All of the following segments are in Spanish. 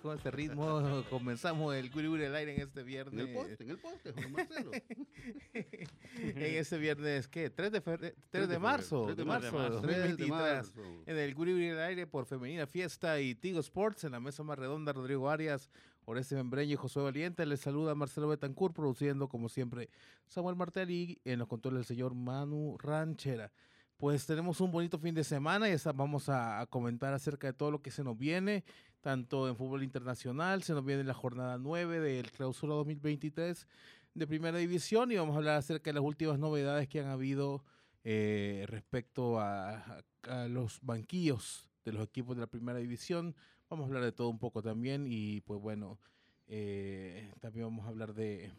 Con este ritmo comenzamos el Guri al aire en este viernes. En el poste, en el poste, Juan Marcelo. en este viernes, ¿qué? 3 de, febrero, 3 de marzo. 3 de de marzo, marzo, 2023. 3 de marzo. En el Guri al aire por Femenina Fiesta y Tigo Sports. En la mesa más redonda, Rodrigo Arias, Oreste Membreño y Josué Valiente. Les saluda Marcelo Betancourt, produciendo como siempre Samuel Martel y en los controles el señor Manu Ranchera. Pues tenemos un bonito fin de semana y vamos a, a comentar acerca de todo lo que se nos viene, tanto en fútbol internacional, se nos viene la jornada 9 del clausura 2023 de primera división y vamos a hablar acerca de las últimas novedades que han habido eh, respecto a, los banquillos de los equipos de la primera división. Vamos a hablar de todo un poco también y pues bueno, eh, también vamos a hablar de,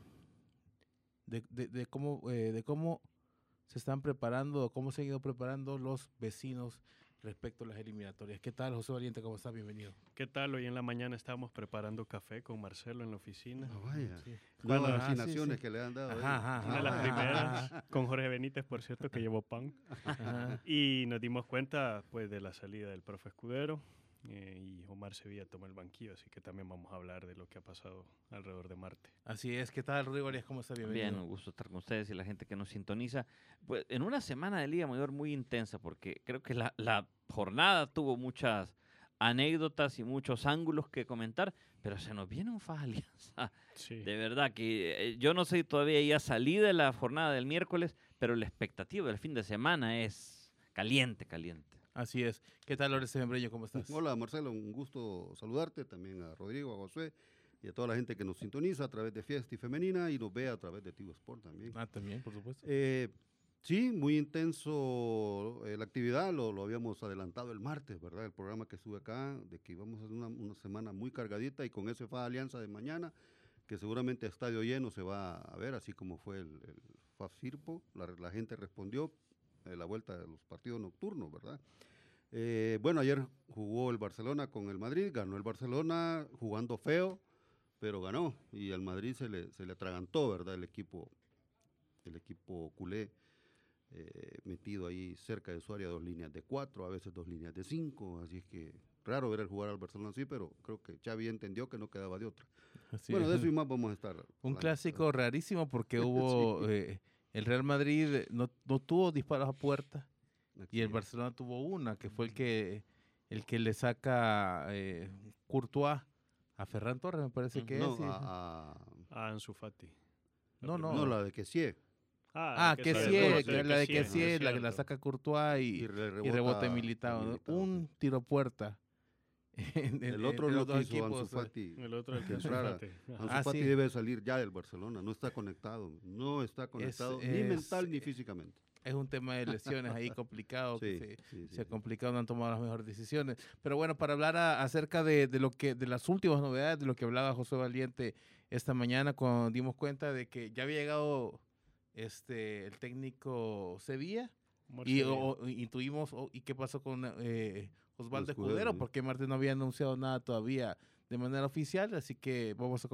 de, cómo, eh, de cómo se están preparando, cómo se han ido preparando los vecinos respecto a las eliminatorias. ¿Qué tal, José Valiente? ¿Cómo estás? Bienvenido. ¿Qué tal? Hoy en la mañana estábamos preparando café con Marcelo en la oficina. Ah, vaya. Sí. Nuevas Bueno, ah, sí, asignaciones sí. que le han dado. ahí. Ajá, ajá, Una de las ajá, primeras, ajá, con Jorge Benítez, por cierto, que llevó pan. ajá. Y nos dimos cuenta pues de la salida del profe Escudero eh, y Omar Sevilla toma el banquillo, así que también vamos a hablar de lo que ha pasado alrededor de Marte. Así es. ¿Qué tal, Rodrigo Arias? ¿Cómo estás? Bienvenido. Bien, un gusto estar con ustedes y la gente que nos sintoniza. Pues en una semana de Liga Mayor muy intensa, porque creo que la, la jornada tuvo muchas anécdotas y muchos ángulos que comentar, pero se nos viene un Faja Alianza. Sí. De verdad que eh, yo no sé todavía ya salí de la jornada del miércoles, pero la expectativa del fin de semana es caliente, caliente. Así es. ¿Qué tal, Oreste Membreño? ¿Cómo estás? Hola Marcelo, un gusto saludarte, también a Rodrigo, a José y a toda la gente que nos sintoniza a través de Fiesta y Femenina y nos ve a través de Tigo Sport también. Ah, también, por supuesto. Eh, sí, muy intenso eh, la actividad, lo, lo habíamos adelantado el martes, ¿verdad? El programa que estuve acá, de que íbamos a hacer una, una semana muy cargadita y con ese FA Alianza de mañana, que seguramente a estadio lleno se va a ver, así como fue el, el FA Firpo, la, la gente respondió eh, la vuelta de los partidos nocturnos, ¿verdad? Eh, bueno, ayer jugó el Barcelona con el Madrid, ganó el Barcelona jugando feo, pero ganó y al Madrid se le, se le atragantó, ¿verdad? El equipo, el equipo culé eh, metido ahí cerca de su área, dos líneas de cuatro, a veces dos líneas de cinco, así es que raro ver el jugar al Barcelona así, pero creo que Xavi entendió que no quedaba de otra. Así bueno, es. de eso y más vamos a estar. Un hablando, clásico rarísimo porque hubo Sí. eh, el Real Madrid no, no tuvo disparos a puerta y el. Barcelona tuvo una que fue el que el que le saca eh, Courtois a Ferran Torres me parece que No, es. a- a- Ah, Ansu Fati. No, primera. no, la de que sí. Ah, que sí, sí, el que la de que sí, la que la saca Courtois y, Y, re- y rebota militado. ¿no? Militao, Un tiro a puerta. En- El en- otro no los dos quiso Ansu. Fati. El otro el que que Ansu entrara. Fati. Ansu Ah, Fati sí. debe salir ya del Barcelona, no está conectado, no está conectado ni es- mental ni físicamente. Es un tema de lesiones ahí complicado. que Sí, se- sí, se ha complicado, no han tomado las mejores decisiones. Pero bueno, para hablar a- acerca de, de lo que, de las últimas novedades, de lo que hablaba José Valiente esta mañana, cuando dimos cuenta de que ya había llegado este el técnico Sevilla Omar y o- o- intuimos o- y qué pasó con eh, Osvaldo Escudero, porque Martín no había anunciado nada todavía de manera oficial, así que vamos a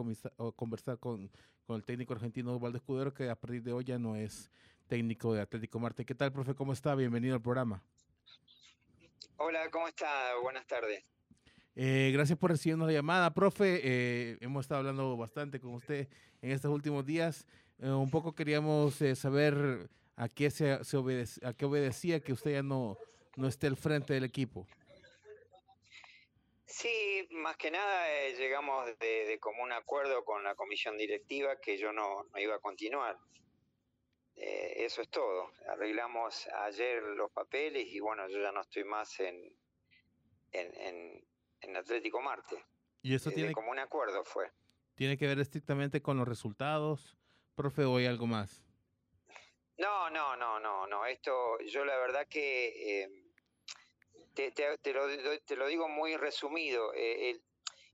conversar con, con el técnico argentino Osvaldo Escudero, que a partir de hoy ya no es técnico de Atlético Marte. ¿Qué tal, profe? ¿Cómo está? Bienvenido al programa. Hola, ¿cómo está? Buenas tardes. Eh, gracias por recibirnos la llamada, profe. Eh, hemos estado hablando bastante con usted en estos últimos días. Eh, un poco queríamos eh, saber a qué se, se obedec- a qué obedecía que usted ya no, no esté al frente del equipo. Sí, más que nada eh, llegamos de, de, común acuerdo con la comisión directiva que yo no, no iba a continuar. Eh, eso es todo. Arreglamos ayer los papeles y bueno, yo ya no estoy más en, en, en, en Atlético Marte. ¿Y eso Eh, tiene, De común acuerdo fue. tiene que ver estrictamente con los resultados, profe, o hay algo más? No, no, no, no, no. Esto, yo la verdad que eh, te, te- te lo, te lo digo muy resumido. Eh, el,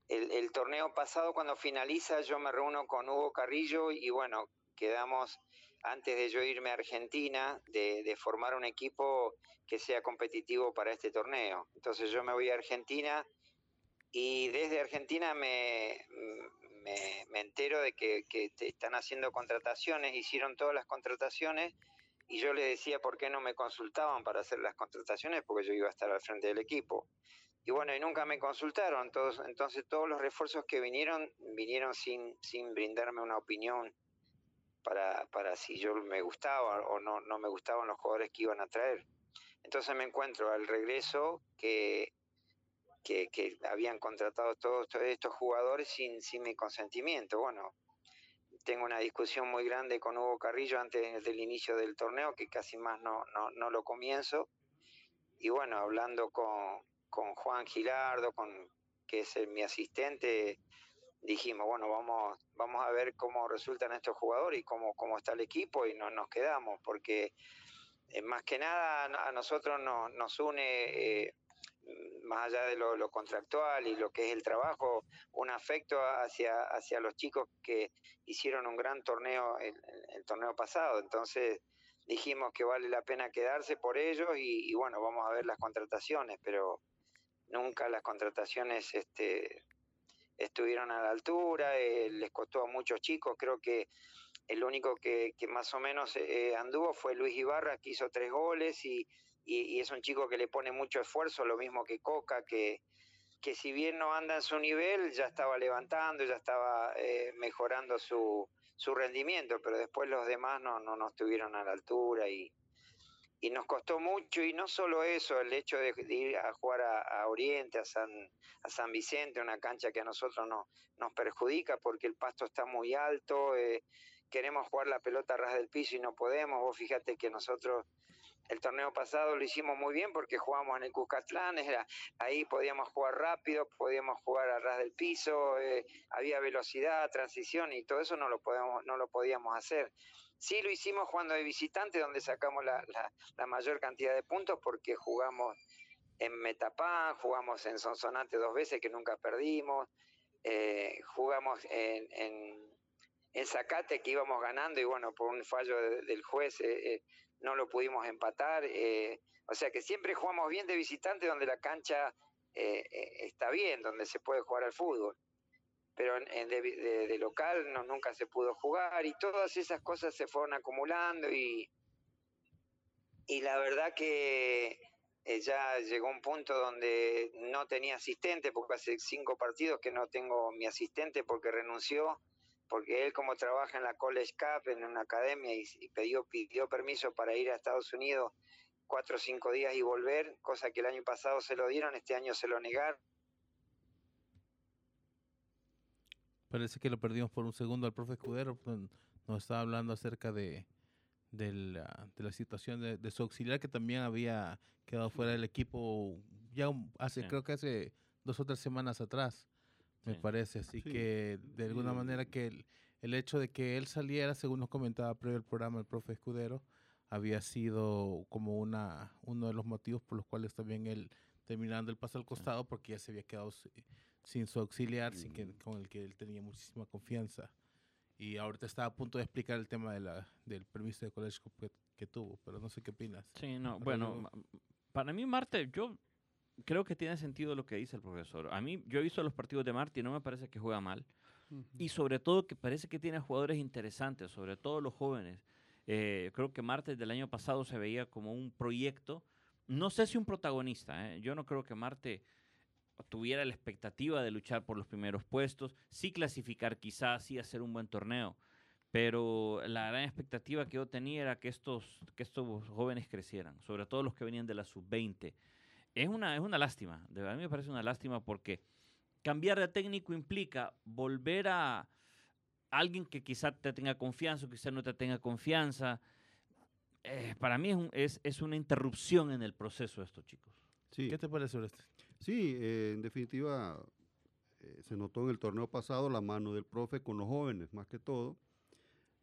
el- el torneo pasado, cuando finaliza, yo me reúno con Hugo Carrillo y bueno, quedamos, antes de yo irme a Argentina, de, de formar un equipo que sea competitivo para este torneo. Entonces yo me voy a Argentina y desde Argentina me, me, me entero de que, que están haciendo contrataciones, hicieron todas las contrataciones y yo les decía por qué no me consultaban para hacer las contrataciones porque yo iba a estar al frente del equipo. Y bueno, y nunca me consultaron, todos, entonces todos los refuerzos que vinieron, vinieron sin, sin brindarme una opinión para, para si yo me gustaba o no, no me gustaban los jugadores que iban a traer. Entonces me encuentro al regreso que, que, que habían contratado todos, todos estos jugadores sin, sin mi consentimiento. Bueno, tengo una discusión muy grande con Hugo Carrillo antes del inicio del torneo, que casi más no, no, no lo comienzo. Y bueno, hablando con, con Juan Gilardo, con, que es mi asistente, dijimos, bueno, vamos, vamos a ver cómo resultan estos jugadores y cómo, cómo está el equipo y no nos quedamos, porque eh, más que nada a nosotros no- nos une, eh, más allá de lo, contractual y lo que es el trabajo, un afecto hacia, hacia los chicos que hicieron un gran torneo el, torneo pasado. Entonces dijimos que vale la pena quedarse por ellos y, y bueno, vamos a ver las contrataciones, pero nunca las contrataciones este, estuvieron a la altura, eh, les costó a muchos chicos, creo que el único que, que más o menos eh, anduvo fue Luis Ibarra, que hizo tres goles y, y, es un chico que le pone mucho esfuerzo, lo mismo que Coca, que, que si bien no anda en su nivel, ya estaba levantando, ya estaba eh, mejorando su, su rendimiento, pero después los demás no, no, no estuvieron a la altura y, y nos costó mucho, y no solo eso, el hecho de, ir a jugar a, Oriente, a San, a San Vicente, una cancha que a nosotros no, nos perjudica porque el pasto está muy alto, eh, queremos jugar la pelota a ras del piso y no podemos, vos fíjate que nosotros el torneo pasado lo hicimos muy bien porque jugamos en el Cuscatlán, era, ahí podíamos jugar rápido, podíamos jugar a ras del piso, eh, había velocidad, transición y todo eso no lo, podemos, no lo podíamos hacer. Sí lo hicimos jugando de visitante, donde sacamos la, mayor cantidad de puntos porque jugamos en Metapán, jugamos en Sonsonate dos veces que nunca perdimos, eh, jugamos en, en, Zacate que íbamos ganando y bueno, por un fallo de, del juez eh, no lo pudimos empatar. eh, o sea que siempre jugamos bien de visitante donde la cancha eh, está bien, donde se puede jugar al fútbol. Pero en, de, local no, nunca se pudo jugar y todas esas cosas se fueron acumulando y, y la verdad que eh, ya llegó un punto donde no tenía asistente, porque hace cinco partidos que no tengo mi asistente porque renunció, porque él como trabaja en la College Cup, en una academia, y, y pidió, pidió permiso para ir a Estados Unidos cuatro o cinco días y volver, cosa que el año pasado se lo dieron, este año se lo negaron. Parece que lo perdimos por un segundo al profe Escudero, pues, nos estaba hablando acerca de, de, la, de la situación de, de, su auxiliar que también había quedado fuera del equipo ya hace, sí. creo que hace dos o tres semanas atrás, me sí. parece. Así sí. que de alguna manera que el, el, hecho de que él saliera, según nos comentaba previo el programa el profe Escudero, había sido como una uno de los motivos por los cuales también él terminando el paso al costado porque ya se había quedado sin su auxiliar, sin que, con el que él tenía muchísima confianza. Y ahorita está a punto de explicar el tema de la, del permiso de colegio que, que tuvo, pero no sé qué opinas. Sí, no, bueno, para mí Marte, yo creo que tiene sentido lo que dice el profesor. A mí, yo he visto los partidos de Marte y no me parece que juega mal. Uh -huh. Y sobre todo que parece que tiene jugadores interesantes, sobre todo los jóvenes. Eh, creo que Marte del año pasado se veía como un proyecto, no sé si un protagonista, ¿eh? yo no creo que Marte tuviera la expectativa de luchar por los primeros puestos, sí clasificar quizás, sí hacer un buen torneo, pero la gran expectativa que yo tenía era que estos, que estos jóvenes crecieran, sobre todo los que venían de la sub-20. Es una, es una lástima, de verdad, a mí me parece una lástima porque cambiar de técnico implica volver a alguien que quizá te tenga confianza o quizá no te tenga confianza. Eh, para mí es, un- es, es una interrupción en el proceso de estos chicos. Sí, ¿Qué te parece, Oreste? sí eh, en definitiva, eh, se notó en el torneo pasado la mano del profe con los jóvenes, más que todo.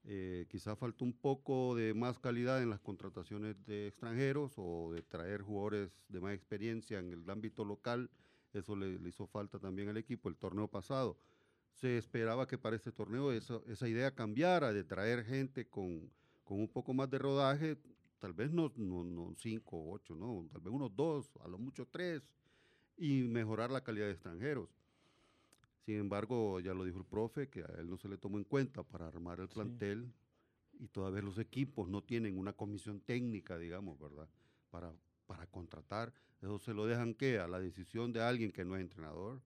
Eh, quizá faltó un poco de más calidad en las contrataciones de extranjeros o de traer jugadores de más experiencia en el ámbito local. Eso le, hizo falta también al equipo el torneo pasado. Se esperaba que para este torneo eso- esa idea cambiara, de traer gente con, con un poco más de rodaje, tal vez no, no, no cinco o ocho, no, tal vez unos dos, a lo mucho tres, y mejorar la calidad de extranjeros. Sin embargo, ya lo dijo el profe, que a él no se le tomó en cuenta para armar el Sí. plantel y todavía los equipos no tienen una comisión técnica, digamos, ¿verdad? Para, para contratar. Eso se lo dejan que a la decisión de alguien que no es entrenador,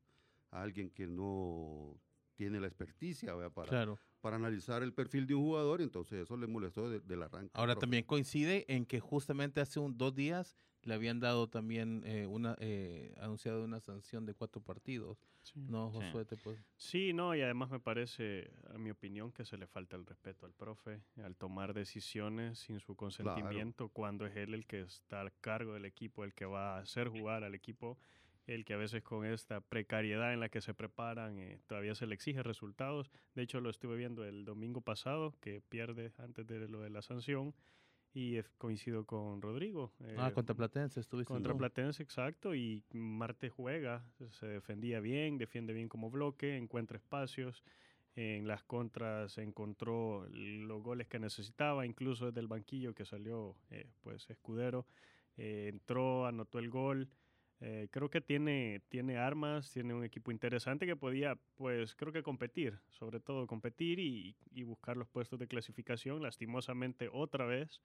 a alguien que no tiene la experticia ¿verdad? para, Claro. para analizar el perfil de un jugador, entonces eso le molestó de- del arranque. Ahora profe. también coincide en que justamente hace un, dos días le habían dado también eh, una eh, anunciado una sanción de cuatro partidos. No, Sí. Josué, te puedo- Sí, no, y además me parece, a mi opinión, que se le falta el respeto al profe al tomar decisiones sin su consentimiento cuando es él el que está a cargo del equipo, el que va a hacer jugar al equipo, el que a veces con esta precariedad en la que se preparan eh, todavía se le exige resultados. De hecho, lo estuve viendo el domingo pasado, que pierde antes de lo de la sanción, y coincido con Rodrigo. Ah, eh, contra Platense estuviste. contra ¿no? Platense, exacto, y Marte juega, se defendía bien, defiende bien como bloque, encuentra espacios, en las contras encontró los goles que necesitaba, incluso desde el banquillo que salió eh, pues Escudero, eh, entró, anotó el gol. Eh, creo que tiene, tiene armas, tiene un equipo interesante que podía, pues creo que competir, sobre todo competir y, y buscar los puestos de clasificación. Lastimosamente, otra vez,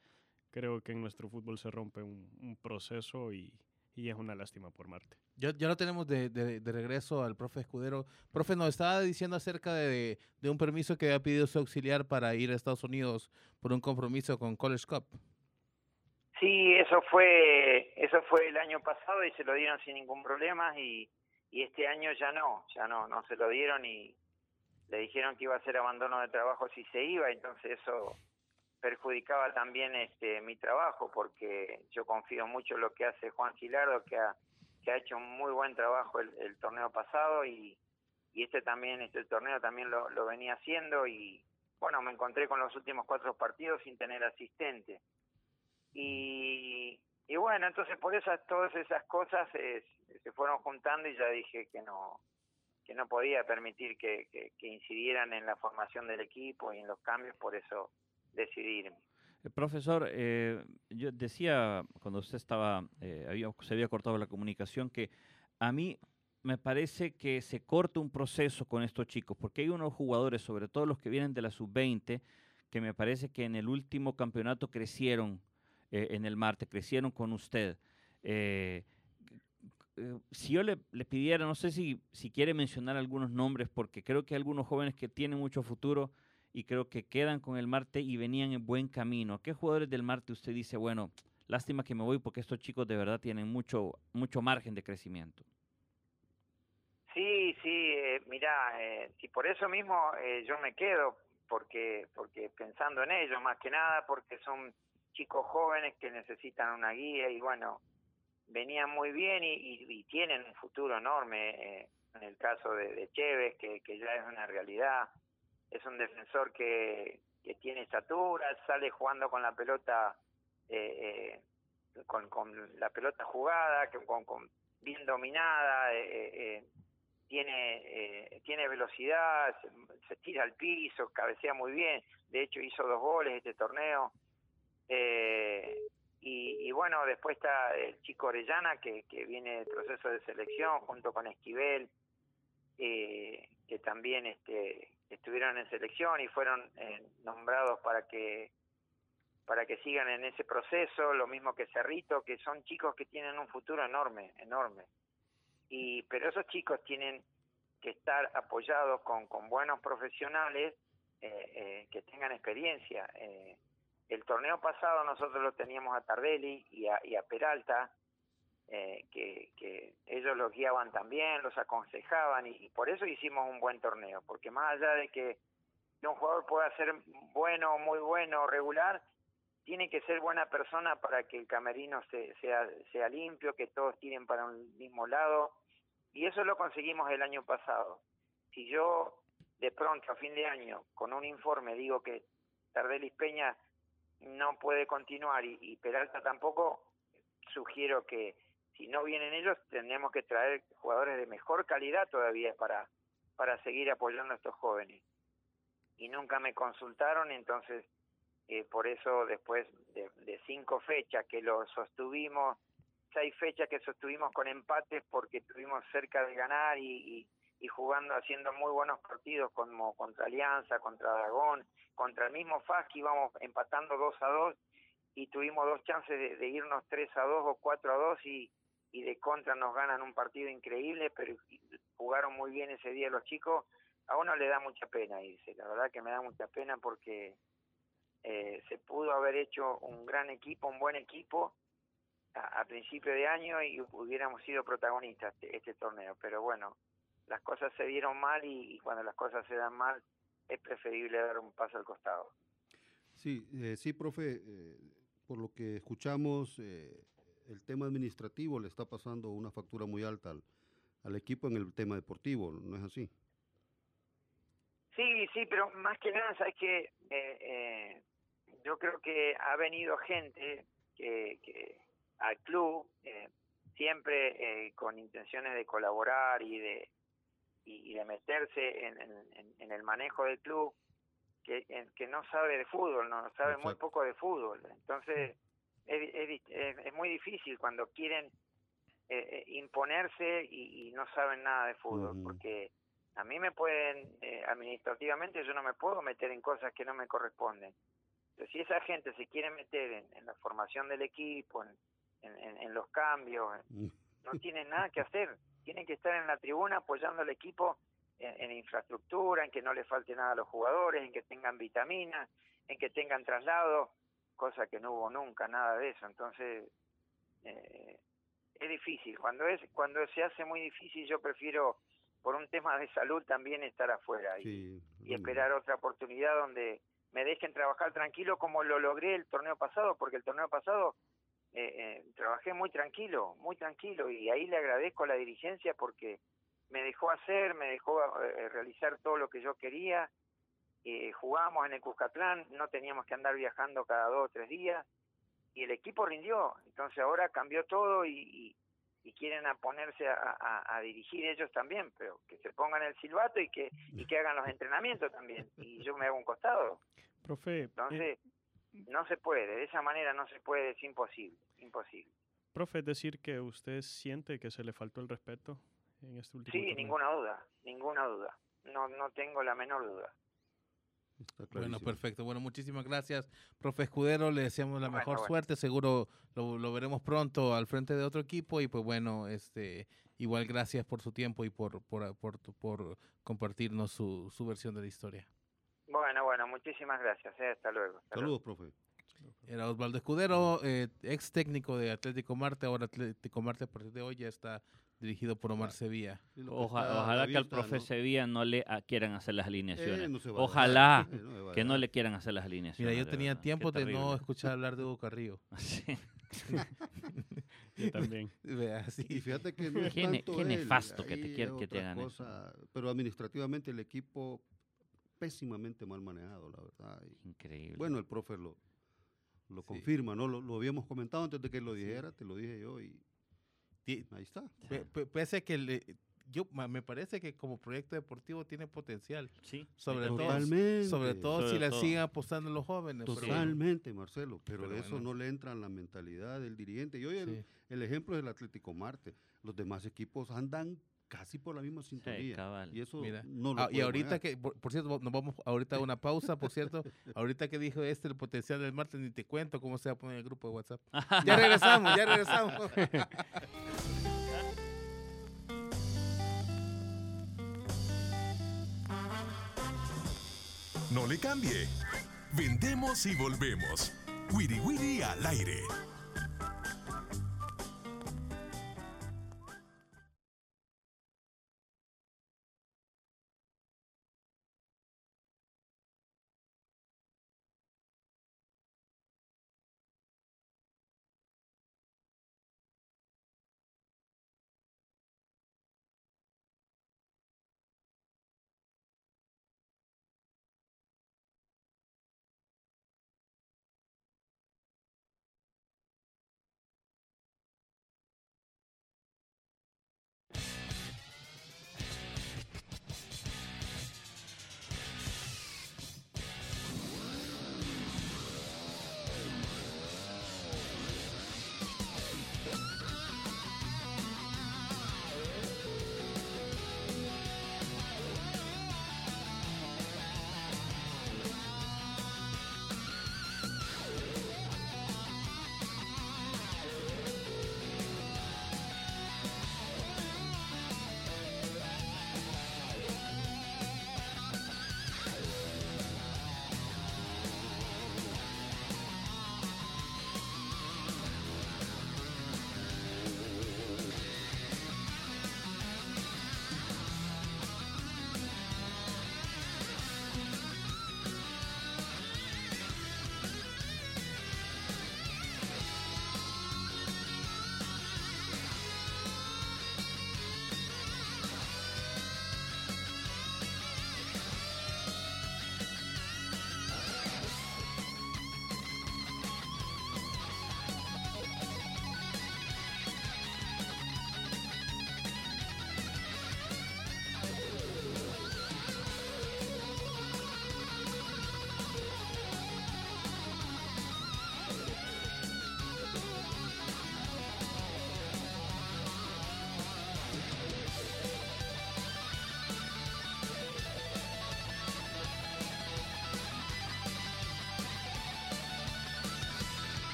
creo que en nuestro fútbol se rompe un, un proceso y, y es una lástima por Marte. Ya, ya lo tenemos de, de- de regreso al profe Escudero. Profe, nos estaba diciendo acerca de, de un permiso que había pedido su auxiliar para ir a Estados Unidos por un compromiso con College Cup. Sí, eso fue, eso fue el año pasado y se lo dieron sin ningún problema y, este año ya no, ya no, no se lo dieron y le dijeron que iba a ser abandono de trabajo si se iba, entonces eso perjudicaba también este mi trabajo porque yo confío mucho en lo que hace Juan Gilardo que ha, que ha hecho un muy buen trabajo el, el torneo pasado y, y este también, este torneo también lo, lo venía haciendo y bueno, me encontré con los últimos cuatro partidos sin tener asistente. Y, bueno, entonces por esas todas esas cosas se fueron juntando y ya dije que no que no podía permitir que, que, incidieran en la formación del equipo y en los cambios, por eso decidí irme. Eh, Profesor, eh, yo decía cuando usted estaba, eh, había- se había cortado la comunicación, que a mí me parece que se corta un proceso con estos chicos, porque hay unos jugadores, sobre todo los que vienen de la sub-20, que me parece que en el último campeonato crecieron eh, en el Marte, crecieron con usted. Eh, eh, si yo le, pidiera, no sé si, si quiere mencionar algunos nombres, porque creo que hay algunos jóvenes que tienen mucho futuro y creo que quedan con el Marte y venían en buen camino. ¿Qué jugadores del Marte usted dice, bueno, lástima que me voy porque estos chicos de verdad tienen mucho, mucho margen de crecimiento? Sí, sí, eh, mira, eh, y por eso mismo yo me quedo, porque porque pensando en ellos más que nada, porque son chicos jóvenes que necesitan una guía y bueno, venían muy bien y, y, y tienen un futuro enorme. eh, en el caso de, de Chévez, que, que ya es una realidad, es un defensor que, que tiene estatura, sale jugando con la pelota, eh, eh, con, con la pelota jugada, con, con bien dominada, eh, eh, tiene tiene velocidad, se, se, tira al piso, cabecea muy bien, de hecho hizo dos goles este torneo. Eh, y, bueno, después está el chico Orellana que, que viene del proceso de selección junto con Esquivel, eh, que también este, estuvieron en selección y fueron eh, nombrados para que para que sigan en ese proceso, lo mismo que Cerrito, que son chicos que tienen un futuro enorme, enorme y pero esos chicos tienen que estar apoyados con, con buenos profesionales eh, eh, que tengan experiencia. Eh, el torneo pasado nosotros lo teníamos a Tardelli y a, Peralta, eh, que, ellos los guiaban también, los aconsejaban y, por eso hicimos un buen torneo, porque más allá de que un jugador pueda ser bueno, muy bueno, regular, tiene que ser buena persona para que el camerino se, sea, sea limpio, que todos tiren para un mismo lado. Y eso lo conseguimos el año pasado. Si yo de pronto a fin de año con un informe digo que Tardelis Peña no puede continuar y, Peralta tampoco, sugiero que si no vienen ellos tendremos que traer jugadores de mejor calidad todavía para, para seguir apoyando a estos jóvenes. Y nunca me consultaron, entonces eh, por eso después de, de, cinco fechas que lo sostuvimos, seis fechas que sostuvimos con empates porque estuvimos cerca de ganar y, y, jugando, haciendo muy buenos partidos como contra Alianza, contra Dragón, contra el mismo FAS que íbamos empatando 2 a 2 y tuvimos dos chances de, irnos 3 a 2 o 4 a 2 y, y de contra nos ganan un partido increíble, pero jugaron muy bien ese día los chicos. A uno le da mucha pena dice, la verdad que me da mucha pena porque eh, se pudo haber hecho un gran equipo, un buen equipo a, principio de año y hubiéramos sido protagonistas de este torneo. Pero bueno, las cosas se dieron mal y, y, cuando las cosas se dan mal es preferible dar un paso al costado. Sí, eh, sí, profe, eh, por lo que escuchamos, eh, el tema administrativo le está pasando una factura muy alta al, al equipo en el tema deportivo, ¿no es así? Sí, sí, pero más que nada, sabes que eh, eh, yo creo que ha venido gente que, que al club eh, siempre eh, con intenciones de colaborar y de y, de meterse en, en, en, el manejo del club que, que no sabe de fútbol, no sabe Exacto. muy poco de fútbol. Entonces es, es, es muy difícil cuando quieren eh, imponerse y, y, no saben nada de fútbol, uh -huh. porque a mí me pueden, eh, administrativamente yo no me puedo meter en cosas que no me corresponden. Entonces, si esa gente se quiere meter en, en la formación del equipo, en, en, en los cambios, no tienen nada que hacer. Tienen que estar en la tribuna apoyando al equipo en, en, infraestructura, en que no le falte nada a los jugadores, en que tengan vitaminas, en que tengan traslado, cosa que no hubo nunca, nada de eso. Entonces, eh, es difícil. Cuando es cuando se hace muy difícil, yo prefiero por un tema de salud también estar afuera y, sí, y esperar otra oportunidad donde me dejen trabajar tranquilo como lo logré el torneo pasado, porque el torneo pasado eh, eh, trabajé muy tranquilo, muy tranquilo y ahí le agradezco a la dirigencia porque me dejó hacer, me dejó eh, realizar todo lo que yo quería, eh, jugábamos en el Cuscatlán, no teníamos que andar viajando cada dos o tres días y el equipo rindió, entonces ahora cambió todo y, y y quieren a ponerse a, a, a, dirigir ellos también, pero que se pongan el silbato y que y que hagan los entrenamientos también y yo me hago un costado. Profe, entonces eh, no se puede, de esa manera no se puede, es imposible, imposible. Profe, es decir que usted siente que se le faltó el respeto en este último Sí, torneo? ninguna duda, ninguna duda. No no tengo la menor duda. Bueno, perfecto. Bueno, muchísimas gracias, profe Escudero. Le deseamos la bueno, mejor bueno. suerte. Seguro lo, lo, veremos pronto al frente de otro equipo. Y pues bueno, este igual gracias por su tiempo y por, por, por, por compartirnos su, su, versión de la historia. Bueno, bueno, muchísimas gracias. Eh. Hasta luego. Hasta Saludos, luego. profe. Era Osvaldo Escudero, eh, ex técnico de Atlético Marte. Ahora Atlético Marte a partir de hoy ya está dirigido por Omar Sevilla. Oja, ojalá que al profe ¿no? Sevilla no le a, quieran hacer las alineaciones. Eh, no ojalá no que no le quieran hacer las alineaciones. Mira, yo tenía verdad. tiempo de no escuchar hablar de Hugo Carrillo. sí. yo también. Sí. Y fíjate que no es qué, tanto qué él, nefasto que te quiere que te hagan cosa, Pero administrativamente el equipo pésimamente mal manejado, la verdad. Y, Increíble. Bueno, el profe lo, lo sí. confirma, ¿no? Lo, lo, habíamos comentado antes de que lo dijera, sí. te lo dije yo y Ahí está. Pese a que le, yo me parece que como proyecto deportivo tiene potencial. Sí. Sobre Totalmente. todo, sobre todo sobre si todo. le siguen apostando los jóvenes. Totalmente, Marcelo. Pero, pero eso bueno. no le entra en la mentalidad del dirigente. Y hoy sí. el, el, ejemplo es el Atlético Marte. Los demás equipos andan casi por la misma sintonía. Sí, y eso Mira, no lo ah, Y ahorita manejar. que, por, por, cierto, nos vamos ahorita a una pausa, por cierto. ahorita que dijo este el potencial del martes, ni te cuento cómo se va a poner el grupo de WhatsApp. ya regresamos, ya regresamos. No le cambie. Vendemos y volvemos. Wiri Wiri al aire.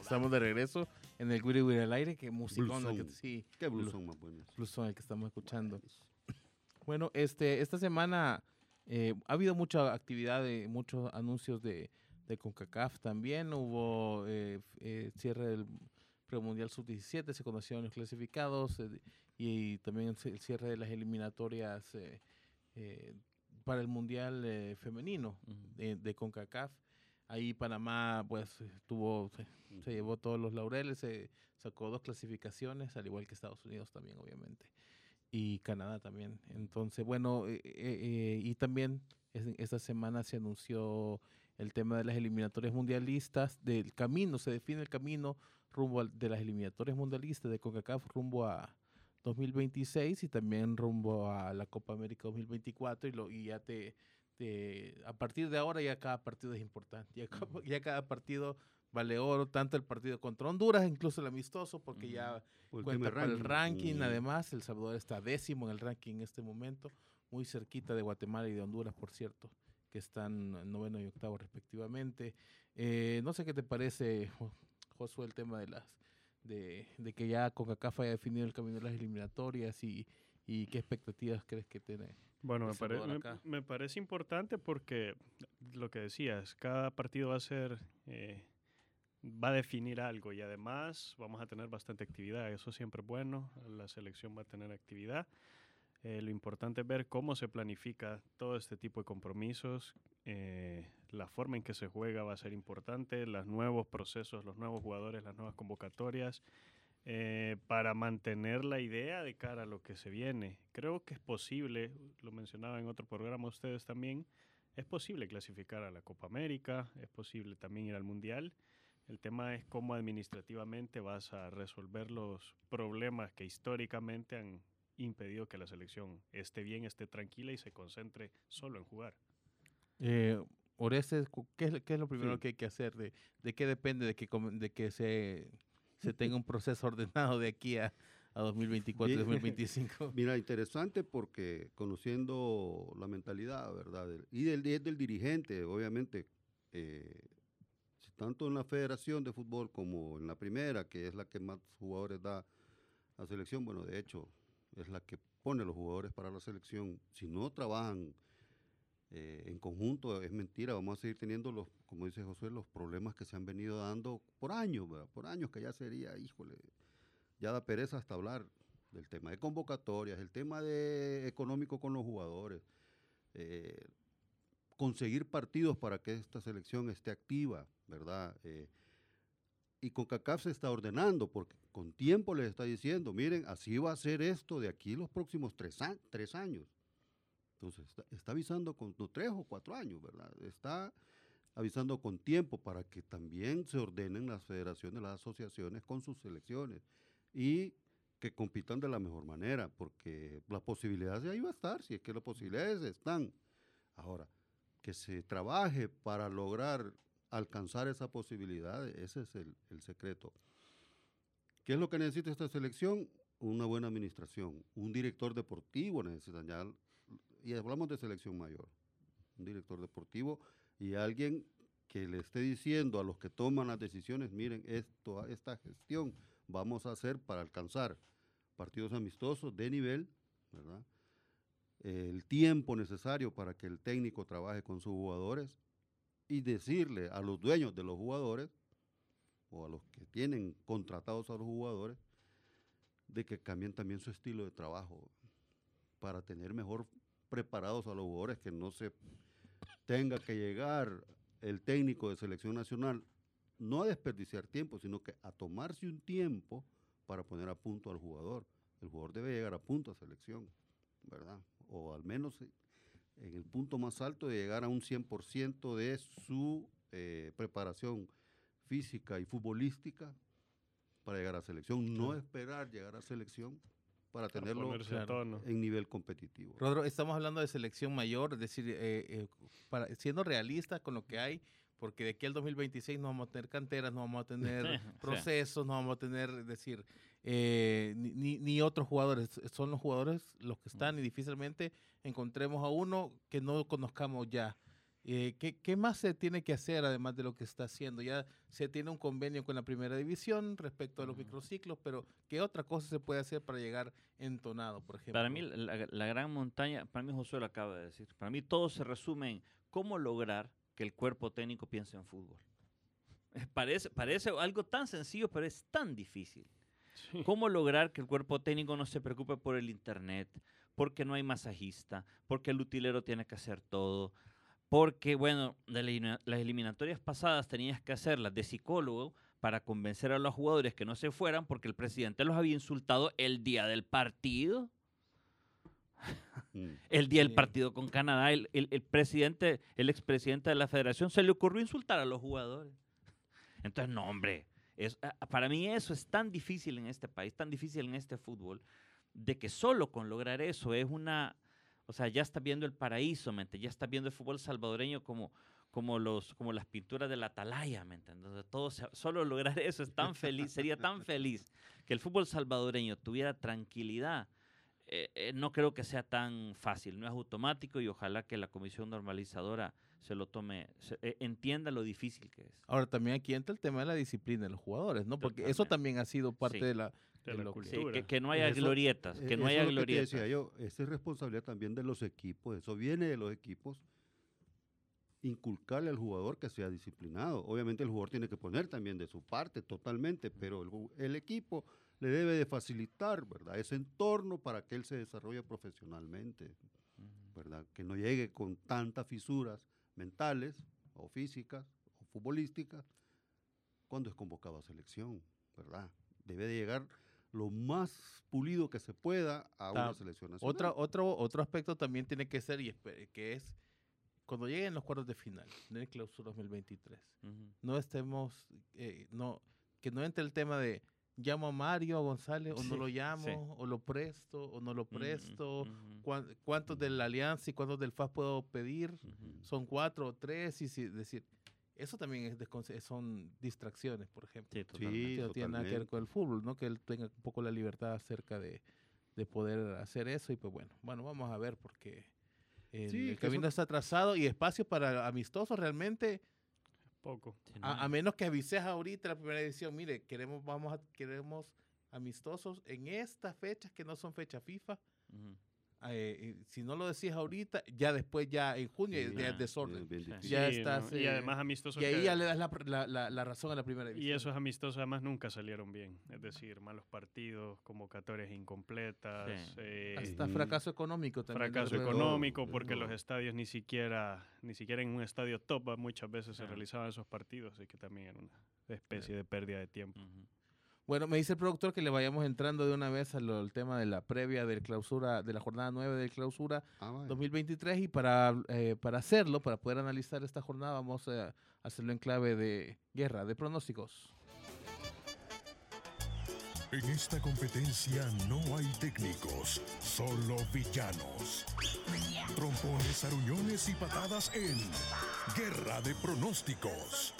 Estamos de regreso en el Wiri Wiri al aire, que musicón, el que, sí, Qué blu- blues son más buenos. bluesón el que estamos escuchando. Bueno, este, esta semana eh, ha habido mucha actividad, de, muchos anuncios de, de CONCACAF también. Hubo eh, eh, cierre del premundial sub-17, se conocieron los clasificados eh, y, también el, ci- el cierre de las eliminatorias eh, eh, para el mundial eh, femenino de, de CONCACAF. Ahí Panamá pues tuvo, se, se llevó todos los laureles, se sacó dos clasificaciones, al igual que Estados Unidos también, obviamente y Canadá también. Entonces, bueno, eh, eh, eh, y también es- esta semana se anunció el tema de las eliminatorias mundialistas, del camino, se define el camino rumbo al- de las eliminatorias mundialistas de CONCACAF rumbo a 2026 y también rumbo a la Copa América 2024 y, lo, y ya te, te- a partir de ahora ya cada partido es importante, ya, ca- ya cada partido vale oro, tanto el partido contra Honduras, incluso el amistoso, porque ya cuenta para el ranking. Además, El Salvador está décimo en el ranking en este momento, muy cerquita de Guatemala y de Honduras, por cierto, que están en noveno y octavo respectivamente. Eh, no sé qué te parece, Jo- Josué, el tema de las de, de que ya CONCACAF haya definido el camino de las eliminatorias y, y qué expectativas crees que tiene. Bueno, me, pare- parece importante porque lo que decías, cada partido va a ser, eh, va a definir algo y además vamos a tener bastante actividad. Eso siempre es bueno, la selección va a tener actividad. Eh, lo importante es ver cómo se planifica todo este tipo de compromisos. eh, la forma en que se juega va a ser importante, los nuevos procesos, los nuevos jugadores, las nuevas convocatorias eh, para mantener la idea de cara a lo que se viene. Creo que es posible, lo mencionaba en otro programa ustedes también, es posible clasificar a la Copa América, es posible también ir al Mundial. El tema es cómo administrativamente vas a resolver los problemas que históricamente han impedido que la selección esté bien, esté tranquila y se concentre solo en jugar. Eh, Orestes, ¿qué es, qué es lo primero Sí. que hay que hacer? ¿De, de qué depende de que, de que se, se tenga un proceso ordenado de aquí a, a 2024 y Bien. 2025? Mira, interesante porque conociendo la mentalidad, ¿verdad? y del, del dirigente, obviamente, eh, tanto en la Federación de Fútbol como en la primera, que es la que más jugadores da a selección, bueno, de hecho, es la que pone los jugadores para la selección. Si no trabajan eh, en conjunto, es mentira, vamos a seguir teniendo los, como dice José, los problemas que se han venido dando por años, ¿verdad? Por años que ya sería, híjole, ya da pereza hasta hablar del tema de convocatorias, el tema de económico con los jugadores, eh, conseguir partidos para que esta selección esté activa, ¿verdad? Eh, y con CACAF se está ordenando, porque con tiempo les está diciendo, miren, así va a ser esto de aquí los próximos tres años. Entonces, está, avisando con tres o cuatro años, ¿verdad? Está avisando con tiempo para que también se ordenen las federaciones, las asociaciones con sus selecciones y que compitan de la mejor manera, porque las posibilidades de ahí va a estar, si es que las posibilidades están. Ahora, que se trabaje para lograr alcanzar esa posibilidad, ese es el, el secreto. ¿Qué es lo que necesita esta selección? Una buena administración, un director deportivo necesitan ya, y hablamos de selección mayor, un director deportivo y alguien que le esté diciendo a los que toman las decisiones, miren, esto, esta gestión vamos a hacer para alcanzar partidos amistosos de nivel, ¿verdad? El tiempo necesario para que el técnico trabaje con sus jugadores y decirle a los dueños de los jugadores o a los que tienen contratados a los jugadores de que cambien también su estilo de trabajo para tener mejor preparados a los jugadores, que no se tenga que llegar el técnico de selección nacional no a desperdiciar tiempo, sino que a tomarse un tiempo para poner a punto al jugador. El jugador debe llegar a punto a selección, ¿verdad? O al menos en el punto más alto de llegar a un 100% de su eh, preparación física y futbolística para llegar a selección. No esperar llegar a selección para Para tenerlo claro. en nivel competitivo. Rodro, estamos hablando de selección mayor, es decir, eh, eh, para, siendo realistas con lo que hay, porque de aquí al 2026 no vamos a tener canteras, no vamos a tener procesos, no vamos a tener, es decir, eh, ni, ni- ni otros jugadores, son los jugadores los que están y difícilmente encontremos a uno que no conozcamos ya. Eh, ¿qué, qué más se tiene que hacer además de lo que está haciendo? Ya se tiene un convenio con la primera división respecto a los microciclos, pero ¿qué otra cosa se puede hacer para llegar entonado, por ejemplo? Para mí, la, la gran montaña, para mí Josué lo acaba de decir, para mí todo se resume en cómo lograr que el cuerpo técnico piense en fútbol. Parece, parece algo tan sencillo, pero es tan difícil. Sí. ¿Cómo lograr que el cuerpo técnico no se preocupe por el internet? Porque no hay masajista, porque el utilero tiene que hacer todo, porque, bueno, de las eliminatorias pasadas tenías que hacerlas de psicólogo para convencer a los jugadores que no se fueran porque el presidente los había insultado el día del partido. Mm. El día del partido con Canadá, el, el- el presidente, el expresidente de la federación, se le ocurrió insultar a los jugadores. Entonces, no, hombre, es, a- a- para mí eso es tan difícil en este país, tan difícil en este fútbol, de que solo con lograr eso es una, o sea, ya estás viendo el paraíso, ¿me entiendes? Ya estás viendo el fútbol salvadoreño como, como, los, como las pinturas de la atalaya, ¿me entiendes? Todo solo lograr eso es tan feliz, sería tan feliz que el fútbol salvadoreño tuviera tranquilidad. eh, eh, no creo que sea tan fácil, no es automático y ojalá que la comisión normalizadora se lo tome, se- eh, entienda lo difícil que es. Ahora también aquí entra el tema de la disciplina de los jugadores, ¿no? Porque eso también ha sido parte Sí. de la, De lo que- Sí, que, que no haya Eso- glorietas, Eh, que no haya es lo que te glorietas. decía yo, esa es responsabilidad también de los equipos, eso viene de los equipos, inculcarle al jugador que sea disciplinado. Obviamente el jugador tiene que poner también de su parte totalmente, pero el, el equipo le debe de facilitar, ¿verdad? Ese entorno para que él se desarrolle profesionalmente, ¿verdad? Que no llegue con tantas fisuras mentales o físicas o futbolísticas cuando es convocado a selección, ¿verdad? Debe de llegar lo más pulido que se pueda a una Ta- selección nacional. Otra, otro, otro aspecto también tiene que ser, y que es cuando lleguen los cuartos de final, en el clausura 2023, Ujú. no estemos, eh, no, que no entre el tema de llamo a Mario, a González, o Sí, no lo sí. llamo, o lo presto, o no lo presto, ujú, cuán- cuántos de la Alianza y cuántos del FAS puedo pedir, son cuatro o tres, y si, decir, eso también es desconse- son distracciones, por ejemplo. Sí, totalmente. Sí, que no tiene nada que ver con el fútbol, ¿no? Que él tenga un poco la libertad acerca de, de poder hacer eso y pues bueno, bueno, vamos a ver porque el, Sí, el camino eso- está atrasado y espacio para amistosos realmente, Poco. A, a menos que avises ahorita la primera edición, mire, queremos, vamos a, queremos amistosos en estas fechas que no son fechas FIFA. Ujú. Eh, y si no lo decís ahorita, ya después, ya en junio, Sí, ya es desorden. es. Ya Sí, estás, ¿no? Y eh, además amistosos Y ahí que- ya le das la, la, la- la razón a la primera división. Y esos amistosos además nunca salieron bien. Es decir, malos partidos, convocatorias incompletas, Sí. eh, Hasta fracaso económico también. fracaso económico, porque los estadios ni siquiera, ni siquiera en un estadio top ah, muchas veces se realizaban esos partidos, así que también era una especie de pérdida de tiempo. Ujú. Bueno, me dice el productor que le vayamos entrando de una vez al al tema de la previa del clausura, de la jornada 9 del clausura Ah, vaya. 2023 y para, eh, para hacerlo, para poder analizar esta jornada, vamos a hacerlo en clave de guerra, de pronósticos. En esta competencia no hay técnicos, solo villanos. Trompones, aruñones y patadas en Guerra de Pronósticos.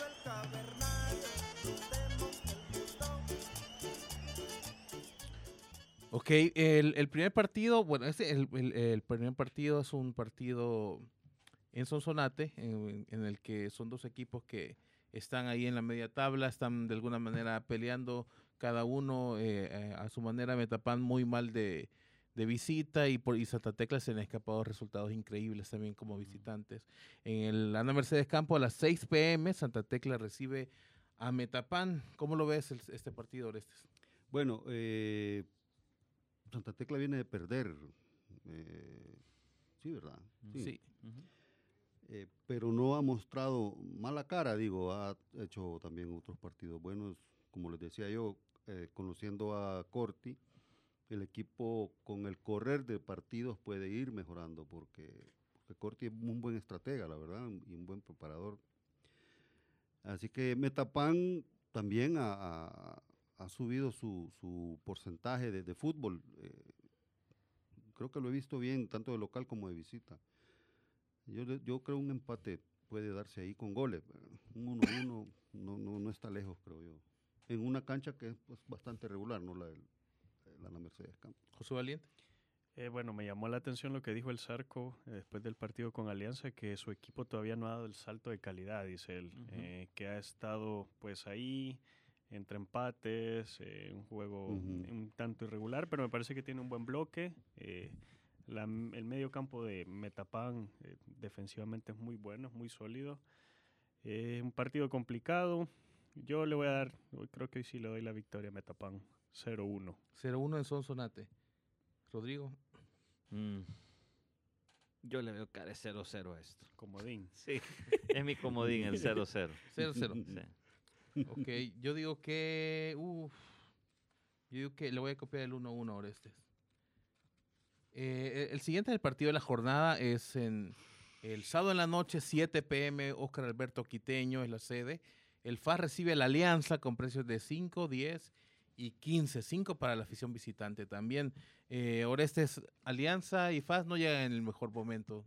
Ok, el, el primer partido, bueno, ese, el, el- el primer partido es un partido en Sonsonate, en, en el que son dos equipos que están ahí en la media tabla, están de alguna manera peleando cada uno eh, eh, a su manera. Metapan muy mal de, de visita y, por, y Santa Tecla se han escapado resultados increíbles también como visitantes. En el Ana Mercedes Campo a las 6 pm, Santa Tecla recibe a Metapan. ¿Cómo lo ves el- este partido, Orestes? Bueno, eh, Santa Tecla viene de perder. eh, sí, ¿verdad? Sí. Ujú. Eh, pero no ha mostrado mala cara, digo, ha hecho también otros partidos buenos, como les decía yo, eh, conociendo a Corti, el equipo con el correr de partidos puede ir mejorando porque, porque Corti es un buen estratega, la verdad, y un buen preparador. Así que Metapan también ha- ha subido su, su porcentaje de, de fútbol. eh, creo que lo he visto bien, tanto de local como de visita. Yo, yo creo un empate puede darse ahí con goles. Un 1-1 no, no, no está lejos, creo yo. En una cancha que es pues, bastante regular, no la, del- la, la Mercedes Camp. José Valiente. Eh, bueno, me llamó la atención lo que dijo el Zarco eh, después del partido con Alianza, que su equipo todavía no ha dado el salto de calidad, dice él, Ujú. eh, que ha estado pues ahí entre empates, eh, un juego un tanto irregular, pero me parece que tiene un buen bloque. eh, la el medio campo de Metapan eh, defensivamente es muy bueno, es muy sólido. Eh, un partido complicado. Yo le voy a dar, creo que hoy sí le doy la victoria a Metapan, 0-1. 0-1 en Sonsonate. Rodrigo. Mm. Yo le veo cara de 0-0 a esto. Comodín. Sí, es mi comodín el 0-0. 0-0. Sí. Ok, yo digo que. uf, yo digo que le voy a copiar el 1-1 a Orestes. Eh, el siguiente del partido de la jornada es en el sábado en la noche, 7 pm. Oscar Alberto Quiteño es la sede. El FAS recibe la Alianza con precios de 5, 10 y 15. 5 para la afición visitante también. Eh, Orestes, Alianza y FAS no llegan en el mejor momento,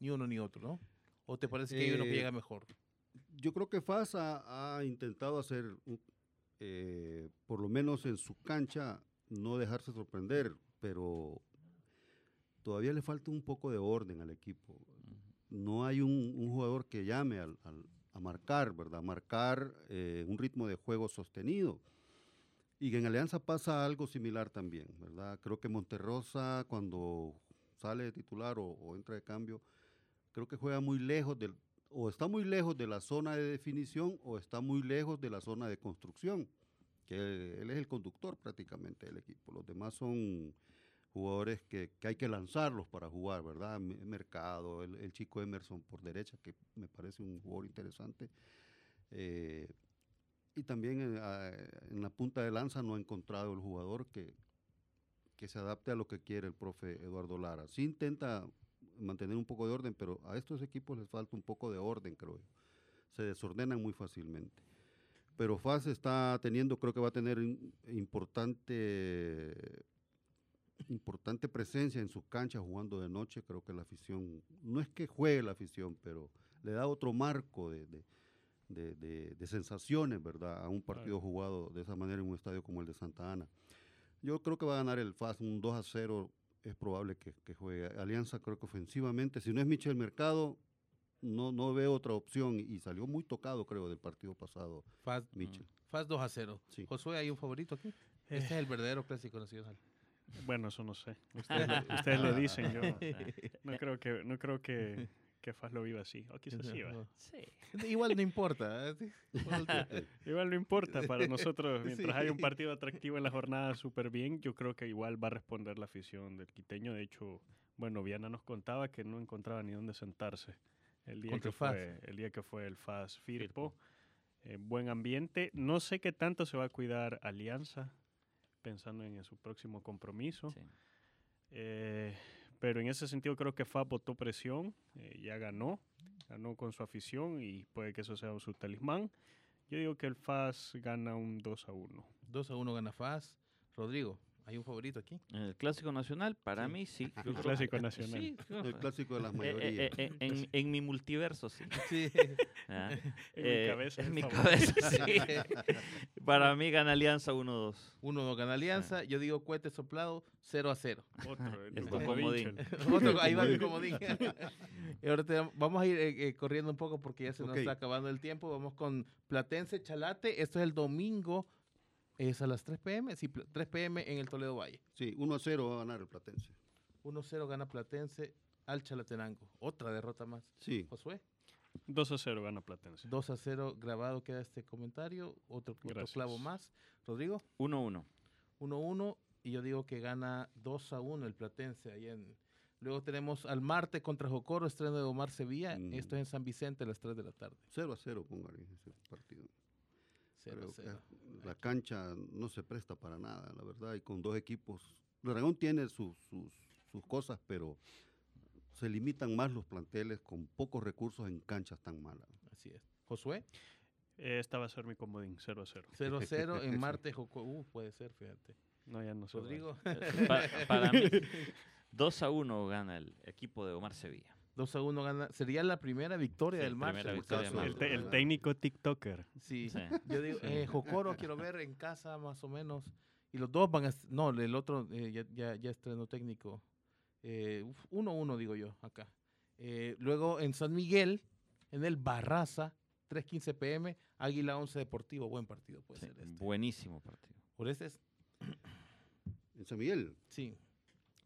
ni uno ni otro, ¿no? ¿O te parece que hay uno que Eh, llega mejor? Yo creo que FAS ha, ha intentado hacer, eh, por lo menos en su cancha, no dejarse sorprender, pero todavía le falta un poco de orden al equipo. No hay un, un jugador que llame al- al- a marcar, ¿verdad? Marcar eh, un ritmo de juego sostenido. Y en Alianza pasa algo similar también, ¿verdad? Creo que Monterrosa, cuando sale de titular o, o entra de cambio, creo que juega muy lejos del, o está muy lejos de la zona de definición o está muy lejos de la zona de construcción, que él es el conductor prácticamente del equipo. Los demás son jugadores que, hay que lanzarlos para jugar, ¿verdad? Me- Mercado, el, chico Emerson por derecha, que me parece un jugador interesante. Eh, y también en, ah, en la punta de lanza no ha encontrado el jugador que, que se adapte a lo que quiere el profe Eduardo Lara. Sí intenta mantener un poco de orden, pero a estos equipos les falta un poco de orden, creo yo. Se desordenan muy fácilmente. Pero FAS está teniendo, creo que va a tener importante, importante presencia en sus canchas jugando de noche. Creo que la afición, no es que juegue la afición, pero le da otro marco de, de- de- de- de sensaciones, ¿verdad? A un partido jugado de esa manera en un estadio como el de Santa Ana. Yo creo que va a ganar el FAS un 2 a 0. Es probable que, que juegue. Alianza creo que ofensivamente, si no es Michel Mercado, no, no veo otra opción. Y salió muy tocado, creo, del partido pasado, FAS, Michel. FAS 2 a 0. Sí. Josué, ¿hay un favorito aquí? Este es el verdadero clásico nacional. Bueno, eso no sé. Ustedes, lo- ustedes lo dicen, yo no creo que, no creo que, que Faz lo viva así. O quizás sí, va. Igual no importa. ¿eh? Sí. Igual no importa para nosotros, mientras Sí. hay un partido atractivo en la jornada súper bien, yo creo que igual va a responder la afición del quiteño. De hecho, bueno, Viana nos contaba que no encontraba ni dónde sentarse el día, Contra que fue, el día que fue el FAS Firpo. Eh, buen ambiente. No sé qué tanto se va a cuidar Alianza, pensando en su próximo compromiso. Sí. Eh, pero en ese sentido creo que FAS botó presión, eh, ya ganó, ganó con su afición y puede que eso sea su talismán. Yo digo que el FAS gana un 2 a 1. 2 a 1 gana FAS. Rodrigo, ¿hay un favorito aquí? El clásico nacional, para Sí. mí sí. El clásico nacional. Sí, El clásico de las eh, eh, mayorías. eh, eh, en, en mi multiverso, sí. Sí. Ah, En mi eh, cabeza es En mi cabeza, sí. Para mí gana Alianza 1-2. 1 gana Alianza. Yo digo cohete soplado 0 a 0. Otro, el Es Coco tu comodín. Vinchel. Otro- ahí va mi comodín. Y ahora te- vamos a ir corriendo un poco porque ya se nos está acabando el tiempo. Vamos con Platense Chalate. Esto es el domingo. Es a las 3 pm. Sí, pl- 3 pm en el Toledo Valle. Sí, 1 a 0 va a ganar el Platense. 1-0 gana Platense al Chalatenango. Otra derrota más. Sí, Josué. 2 a 0 gana Platense. 2 a 0 grabado queda este comentario. Otro, otro clavo más. Rodrigo. 1-1. 1-1 y yo digo que gana 2 a 1 el Platense ahí en Luego tenemos al Marte contra Jocoro, estreno de Omar Sevilla. Mm. Esto es en San Vicente a las 3 de la tarde. 0 a 0 póngale ese partido. 0 Creo a 0. que la cancha no se presta para nada, la verdad, y con dos equipos Dragón tiene sus, sus, sus cosas, pero se limitan más los planteles con pocos recursos en canchas tan malas. Así es. Josué, Eh, Esta va a ser mi comodín, 0 a 0. 0-0 en Marte. Joco- Uh, puede ser, fíjate. No, ya no vale. Rodrigo, Pa- para mí, 2 a 1 gana el equipo de Omar Sevilla. 2 a 1 gana. Sería la primera victoria Sí, del en victoria de- El, te- el técnico TikToker. Sí. Sí. Yo digo, Sí. eh, Jocoro quiero ver en casa más o menos. Y los dos van a... No, el otro eh, ya, ya, ya estrenó técnico. Eh, uf, 1-1 digo yo acá. Eh, luego en San Miguel, en el Barraza, 3.15 pm, Águila 11 Deportivo. Buen partido puede Sí, ser este. buenísimo partido. Por ese es... En San Miguel, Sí,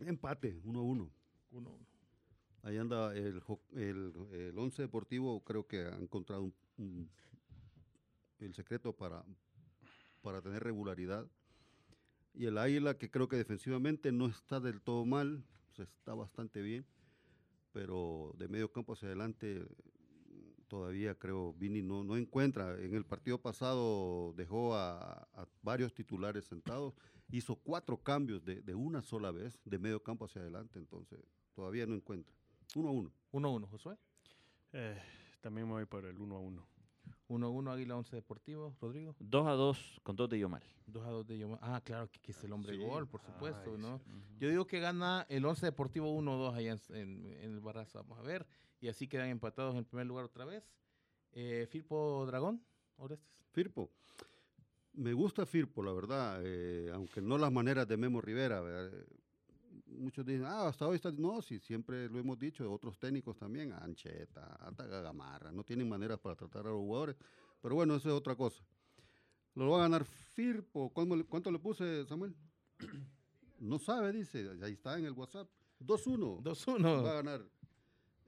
empate, 1 a 1. 1-1. Ahí anda el, el, el Once Deportivo, creo que ha encontrado el secreto para, para tener regularidad. Y el Águila, que creo que defensivamente no está del todo mal, se está bastante bien, pero de medio campo hacia adelante todavía creo Vini no, no encuentra. En el partido pasado dejó a, a varios titulares sentados, hizo cuatro cambios de, de una sola vez, de medio campo hacia adelante, entonces todavía no encuentra. Uno a uno. 1-1, Josué. Eh, también me voy por el 1 a 1. 1-1 Águila 11 Deportivo. Rodrigo. 2 a 2 con 2 de Yomar. 2 a 2 de Yoma- Ah, claro, que, que es el hombre Sí. gol, por supuesto, Ay, ¿no? sí. Yo digo que gana el 11 Deportivo 1-2 allá en, en- en el Barraza. Vamos a ver. Y así quedan empatados en primer lugar otra vez. Eh, Firpo Dragón, Orestes. Firpo. Me gusta Firpo, la verdad, eh, aunque no las maneras de Memo Rivera. ¿verdad? Muchos dicen, ah, hasta hoy está. No, sí, siempre lo hemos dicho, otros técnicos también, Ancheta, hasta Gamarra, no tienen maneras para tratar a los jugadores. Pero bueno, eso es otra cosa. Lo va a ganar Firpo. ¿Cuánto le, cuánto le puse, Samuel? No sabe, dice. Ahí está en el WhatsApp. 2-1. 2-1. Va a ganar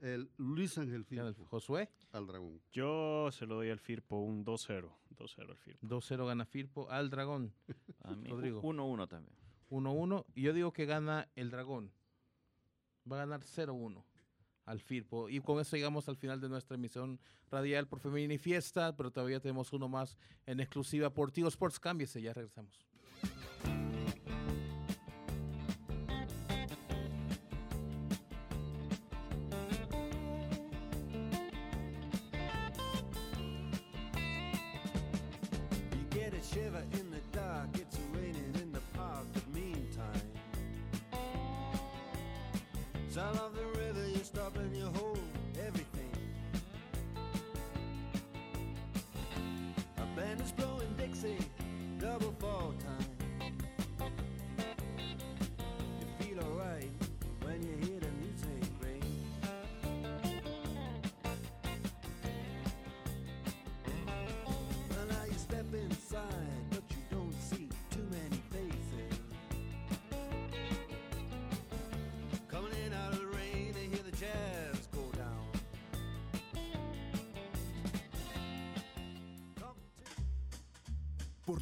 el Luis Ángel Firpo Josué. al Dragón. Yo se lo doy al Firpo un 2-0. 2-0 al Firpo. 2-0 gana Firpo al Dragón. A mí, Rodrigo. 1-1 también. 1-1. Y yo digo que gana el Dragón. Va a ganar 0-1 al Firpo. Y con eso llegamos al final de nuestra emisión radial por Femenina y Fiesta. Pero todavía tenemos uno más en exclusiva por Tigo Sports. Cámbiese, ya regresamos.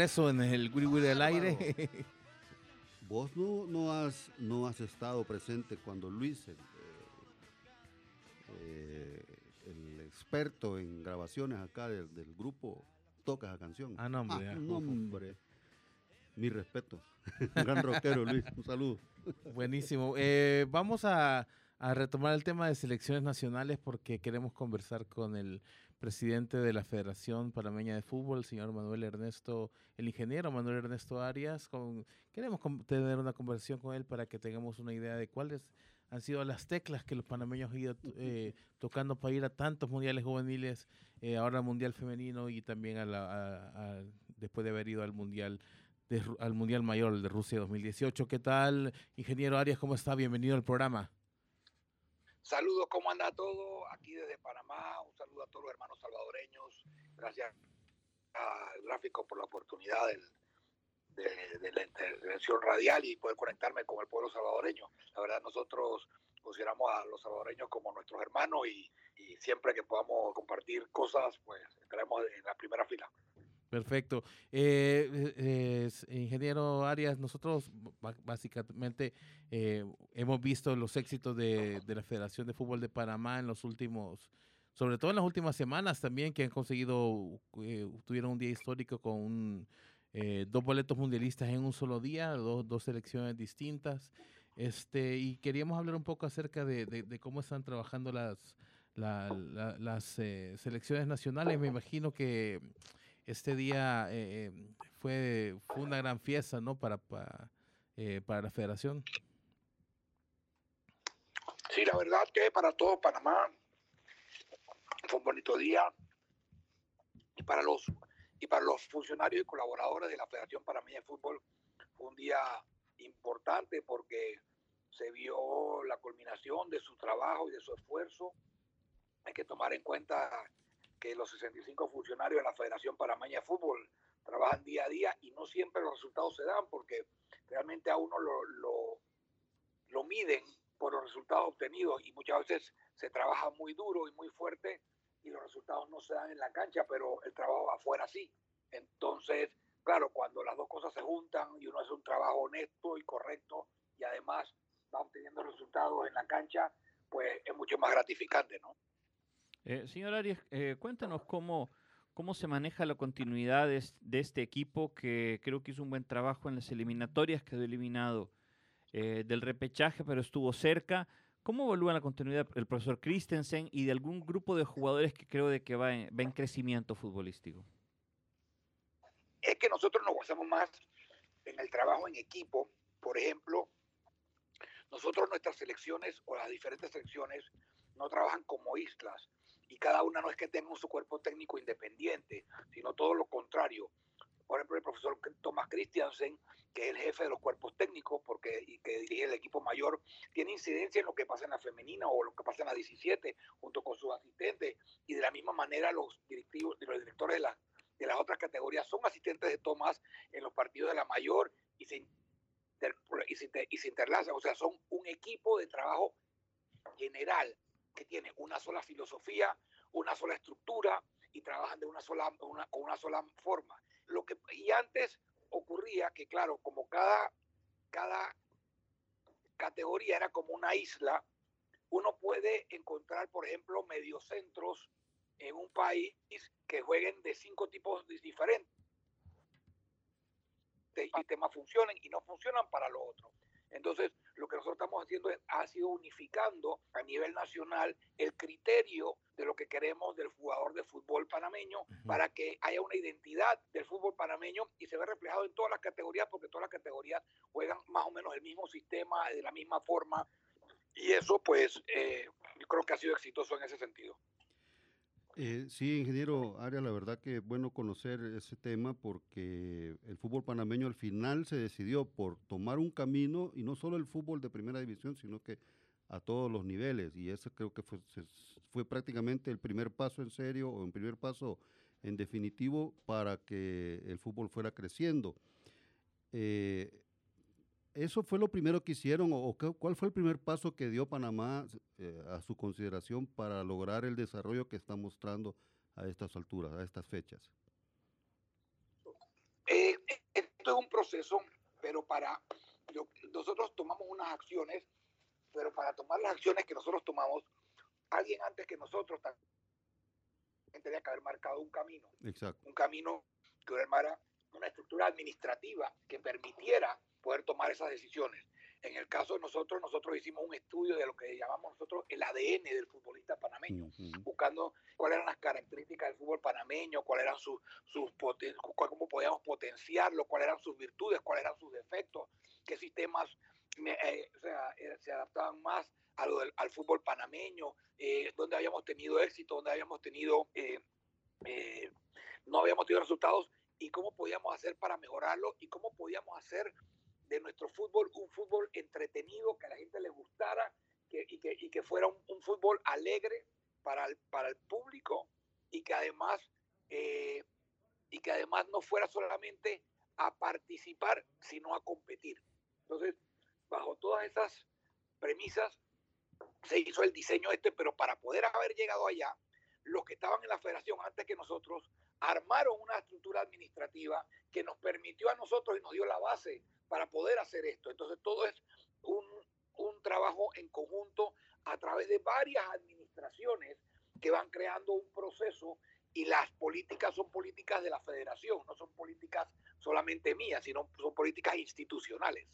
Regreso en el Wiri Wiri al aire. Vos no, no, has, no has estado presente cuando Luis, el, eh, eh, el experto en grabaciones acá del, del grupo, toca esa canción. Ah, no, hombre, ya. no, hombre. Mi respeto. Un gran rockero, Luis. Un saludo. Buenísimo. Eh, vamos a, a retomar el tema de selecciones nacionales porque queremos conversar con el presidente de la Federación Panameña de Fútbol, el señor Manuel Ernesto, el ingeniero Manuel Ernesto Arias. Con, queremos tener una conversación con él para que tengamos una idea de cuáles han sido las teclas que los panameños han ido eh, tocando para ir a tantos mundiales juveniles, eh, ahora al mundial femenino y también a la, a- a- después de haber ido al mundial de al mundial mayor el de Rusia 2018. ¿Qué tal, ingeniero Arias? ¿Cómo está? Bienvenido al programa. Saludos, ¿cómo anda todo? Aquí desde Panamá, un saludo a todos los hermanos salvadoreños. Gracias al gráfico por la oportunidad del- de, la intervención radial y poder conectarme con el pueblo salvadoreño. La verdad, nosotros consideramos a los salvadoreños como nuestros hermanos y, y siempre que podamos compartir cosas, pues estaremos en la primera fila. Perfecto. Eh, eh, ingeniero Arias, nosotros básicamente eh, hemos visto los éxitos de, la Federación de Fútbol de Panamá en los últimos, sobre todo en las últimas semanas también, que han conseguido, eh, tuvieron un día histórico con un, dos boletos mundialistas en un solo día, dos, dos selecciones distintas. Este, y queríamos hablar un poco acerca de, cómo están trabajando las, la- la- las selecciones nacionales. Me imagino que este día eh, eh, fue, fue una gran fiesta, ¿no? Para, para, eh, para la federación. Sí, la verdad que para todo Panamá fue un bonito día y para los y para los funcionarios y colaboradores de la Federación Panameña de Fútbol fue un día importante porque se vio la culminación de su trabajo y de su esfuerzo. Hay que tomar en cuenta que los 65 funcionarios de la Federación Panameña de Fútbol trabajan día a día y no siempre los resultados se dan porque realmente a uno lo, lo, lo miden por los resultados obtenidos y muchas veces se trabaja muy duro y muy fuerte y los resultados no se dan en la cancha, pero el trabajo afuera sí. Entonces, claro, cuando las dos cosas se juntan y uno hace un trabajo honesto y correcto y además va obteniendo resultados en la cancha, pues es mucho más gratificante, ¿no? Eh, señor Arias, eh, cuéntanos cómo, cómo se maneja la continuidad de, es- de este equipo que creo que hizo un buen trabajo en las eliminatorias, quedó eliminado eh, del repechaje, pero estuvo cerca. ¿Cómo evalúa la continuidad el profesor Christensen y de algún grupo de jugadores que creo de que va en, va en crecimiento futbolístico? es que nosotros nos basamos más en el trabajo en equipo. Por ejemplo, nosotros nuestras selecciones o las diferentes selecciones no trabajan como islas y cada una no es que tenga su cuerpo técnico independiente, sino todo lo contrario. Por ejemplo, el profesor Thomas Christiansen, que es el jefe de los cuerpos técnicos porque, y que dirige el equipo mayor, tiene incidencia en lo que pasa en la femenina o lo que pasa en la 17, junto con sus asistentes. Y de la misma manera los directivos, los directores de, la- de las otras categorías son asistentes de Tomás en los partidos de la mayor y se, inter- y se, y se interlazan. O sea, son un equipo de trabajo general que tiene una sola filosofía, una sola estructura y trabajan de una sola, una, con una sola forma. Lo que, y antes ocurría que, claro, como cada, cada categoría era como una isla, uno puede encontrar, por ejemplo, mediocentros en un país que jueguen de cinco tipos di- diferentes. Y sistemas funcionen y no funcionan para lo otro. Entonces, lo que nosotros estamos haciendo es, ha sido unificando a nivel nacional el criterio de lo que queremos del jugador de fútbol panameño para que haya una identidad del fútbol panameño y se ve reflejado en todas las categorías porque todas las categorías juegan más o menos el mismo sistema, de la misma forma y eso pues eh, yo creo que ha sido exitoso en ese sentido. Eh, sí, ingeniero Arias, la verdad que es bueno conocer ese tema porque el fútbol panameño al final se decidió por tomar un camino y no solo el fútbol de primera división, sino que a todos los niveles y ese creo que fue, fue prácticamente el primer paso en serio o el primer paso en definitivo para que el fútbol fuera creciendo. Eh, ¿Eso fue lo primero que hicieron o, cuál fue el primer paso que dio Panamá eh, a su consideración para lograr el desarrollo que está mostrando a estas alturas, a estas fechas? Eh, esto es un proceso, pero para yo- nosotros tomamos unas acciones, pero para tomar las acciones que nosotros tomamos, alguien antes que nosotros también tenía que haber marcado un camino, Exacto. un camino que armara una estructura administrativa que permitiera poder tomar esas decisiones. En el caso de nosotros, nosotros hicimos un estudio de lo que llamamos nosotros el ADN del futbolista panameño buscando cuáles eran las características del fútbol panameño, cuáles eran sus, sus poten- cómo podíamos potenciarlo, cuáles eran sus virtudes, cuáles eran sus defectos, qué sistemas me- eh, o sea, eh, se adaptaban más a lo del- al fútbol panameño, eh, donde habíamos tenido éxito, donde habíamos tenido, eh, eh, no habíamos tenido resultados y cómo podíamos hacer para mejorarlo y cómo podíamos hacer de nuestro fútbol un fútbol entretenido, que a la gente le gustara que- y, que, y que fuera un, un fútbol alegre para el, para el público y que además eh, y que además no fuera solamente a participar sino a competir. Entonces bajo todas esas premisas se hizo el diseño este pero para poder haber llegado allá los que estaban en la federación antes que nosotros armaron una estructura administrativa que nos permitió a nosotros y nos dio la base para poder hacer esto entonces todo es un, un trabajo en conjunto a través de varias administraciones que van creando un proceso y las políticas son políticas de la federación, no son políticas solamente mías, sino son políticas institucionales.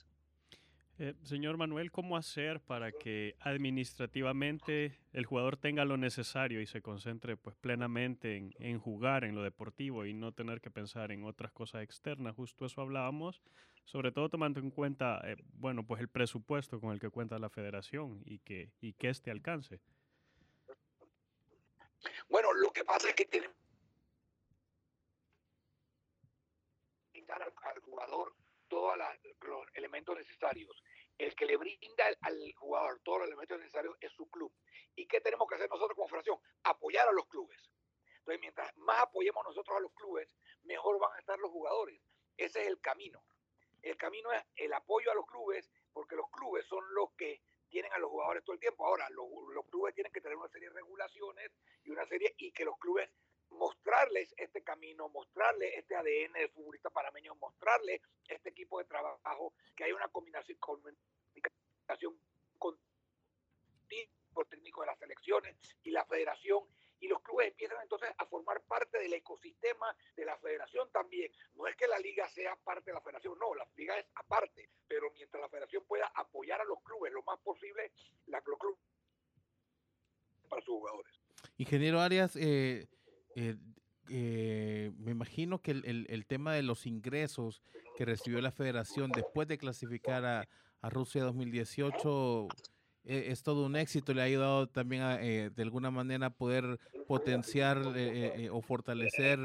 Eh, señor Manuel, ¿cómo hacer para que administrativamente el jugador tenga lo necesario y se concentre pues plenamente en, en jugar en lo deportivo y no tener que pensar en otras cosas externas? Justo eso hablábamos, sobre todo tomando en cuenta, eh, bueno, pues el presupuesto con el que cuenta la federación y que, y que este alcance. Bueno, lo que pasa es que dar al, al jugador todos los elementos necesarios. El que le brinda al, al jugador todos los elementos necesarios es su club. ¿Y qué tenemos que hacer nosotros como federación? Apoyar a los clubes. Entonces, mientras más apoyemos nosotros a los clubes, mejor van a estar los jugadores. Ese es el camino. El camino es el apoyo a los clubes, porque los clubes son los que tienen a los jugadores todo el tiempo. Ahora, los, clubes tienen que tener una serie de regulaciones y una serie, y que los clubes mostrarles este camino, mostrarles este ADN del futbolista panameño, mostrarles este equipo de trabajo, que hay una combinación, comunicación continua por técnico de las selecciones y la federación, y los clubes empiezan entonces a formar parte del ecosistema de la federación también. No es que la liga sea parte de la federación, no, la liga es aparte, pero mientras la federación pueda apoyar a los clubes lo más posible, la, los clubes para sus jugadores. Ingeniero Arias, eh, eh, eh, me imagino que el, el- el tema de los ingresos que recibió la federación después de clasificar a, a Rusia 2018 eh, es todo un éxito, le ha ayudado también a, eh, de alguna manera a poder potenciar eh, o fortalecer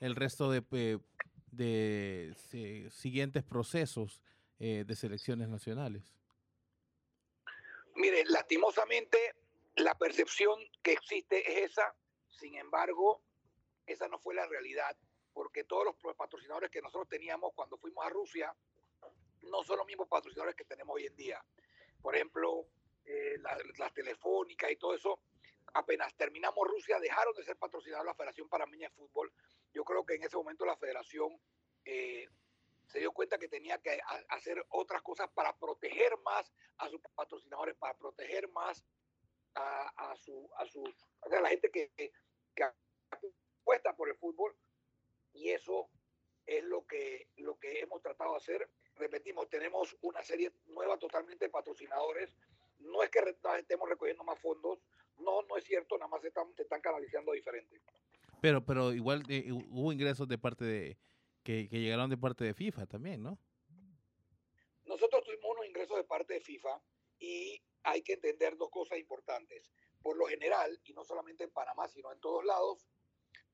el resto de, de si- siguientes procesos de selecciones nacionales. Mire, lastimosamente la percepción que existe es esa, sin embargo, esa no fue la realidad, porque todos los patrocinadores que nosotros teníamos cuando fuimos a Rusia no son los mismos patrocinadores que tenemos hoy en día. Por ejemplo, eh, la- las telefónicas y todo eso, apenas terminamos Rusia, dejaron de ser patrocinados la Federación Panameña de Fútbol. Yo creo que en ese momento la federación eh, se dio cuenta que tenía que ha- hacer otras cosas para proteger más a sus patrocinadores, para proteger más a, a su, a sus, sea, la gente que, que, que apuesta por el fútbol y eso es lo que, lo que hemos tratado de hacer. Repetimos, tenemos una serie nueva totalmente de patrocinadores. No es que estemos recogiendo más fondos, no, no es cierto, nada más se están, se están canalizando diferente. Pero, pero igual eh, hu- hubo ingresos de parte de que, que llegaron de parte de FIFA también, ¿no? Nosotros tuvimos unos ingresos de parte de FIFA y hay que entender dos cosas importantes. por lo general, y no solamente en Panamá, sino en todos lados,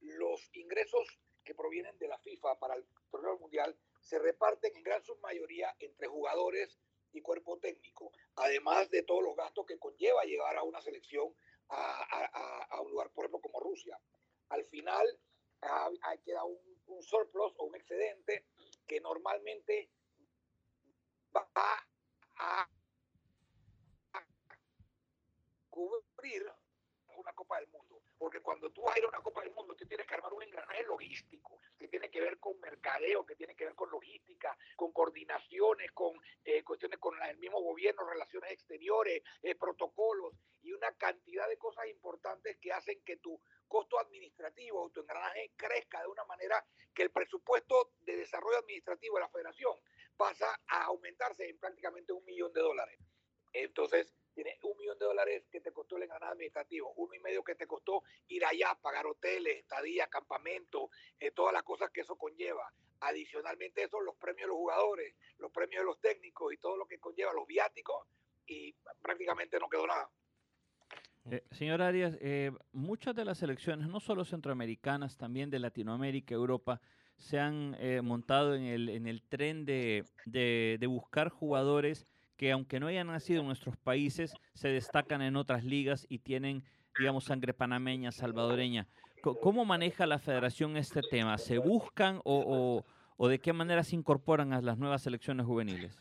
los ingresos que provienen de la FIFA para el torneo mundial se reparten en gran submayoría entre jugadores y cuerpo técnico, además de todos los gastos que conlleva llevar a una selección a, a- a un lugar, por ejemplo, como Rusia. Al final, ha queda un, un surplus o un excedente que normalmente va a, a cubrir una Copa del Mundo. Porque cuando tú vas a ir a una Copa del Mundo, tú tienes que armar un engranaje logístico que tiene que ver con mercadeo, que tiene que ver con logística, con coordinaciones, con eh, cuestiones con el mismo gobierno, relaciones exteriores, eh, protocolos y una cantidad de cosas importantes que hacen que tu costo administrativo o tu engranaje crezca de una manera que el presupuesto de desarrollo administrativo de la federación pasa a aumentarse en prácticamente un millón de dólares. Entonces, tiene un millón de dólares que te costó el engranaje administrativo, uno y medio que te costó ir allá, pagar hoteles, estadía, campamento, eh, todas las cosas que eso conlleva. Adicionalmente, eso, los premios de los jugadores, los premios de los técnicos y todo lo que conlleva, los viáticos, y prácticamente no quedó nada. Eh, señor Arias, eh, muchas de las selecciones, no solo centroamericanas, también de Latinoamérica, Europa, se han eh, montado en el, en el tren de- de buscar jugadores que, aunque no hayan nacido en nuestros países, se destacan en otras ligas y tienen, digamos, sangre panameña, salvadoreña. ¿Cómo maneja la federación este tema? ¿Se buscan o, o- de qué manera se incorporan a las nuevas selecciones juveniles?